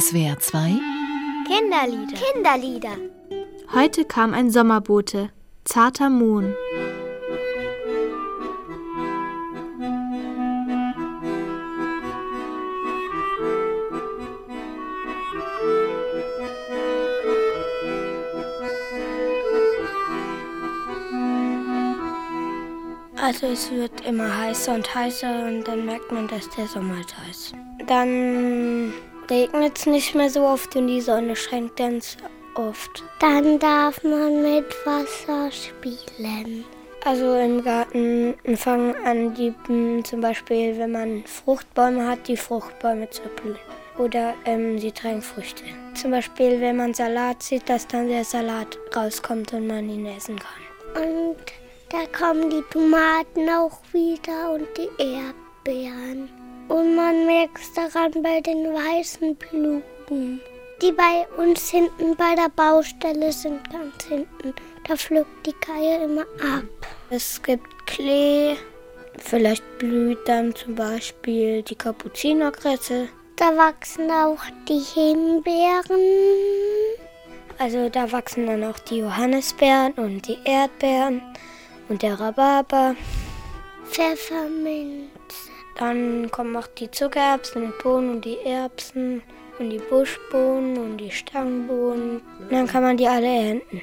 SWR 2 Kinderlieder. Kinderlieder. Heute kam ein Sommerbote, zarter Mohn. Also es wird immer heißer und heißer und dann merkt man, dass der Sommer da ist. Dann regnet es nicht mehr so oft und die Sonne scheint ganz oft. Dann darf man mit Wasser spielen. Also im Garten fangen an die zum Beispiel, wenn man Fruchtbäume hat, die Fruchtbäume zu blühen. Oder ähm, sie tragen Früchte. Zum Beispiel, wenn man Salat sieht, dass dann der Salat rauskommt und man ihn essen kann. Und da kommen die Tomaten auch wieder und die Erdbeeren. Und man merkt es daran bei den weißen Blumen, die bei uns hinten bei der Baustelle sind, ganz hinten. Da pflückt die Kaie immer ab. Es gibt Klee, vielleicht blüht dann zum Beispiel die Kapuzinerkresse. Da wachsen auch die Himbeeren. Also da wachsen dann auch die Johannisbeeren und die Erdbeeren und der Rhabarber. Pfefferminz. Dann kommen auch die Zuckererbsen und Bohnen und die Erbsen und die Buschbohnen und die Stangenbohnen. Und dann kann man die alle ernten.